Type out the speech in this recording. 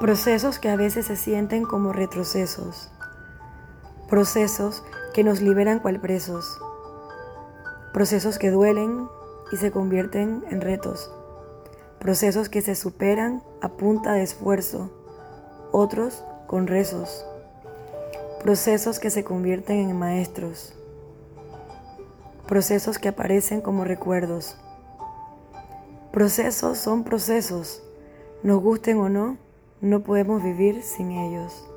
Procesos que a veces se sienten como retrocesos. Procesos que nos liberan cual presos. Procesos que duelen y se convierten en retos. Procesos que se superan a punta de esfuerzo, otros con rezos. Procesos que se convierten en maestros. Procesos que aparecen como recuerdos. Procesos son procesos. Nos gusten o no, no podemos vivir sin ellos.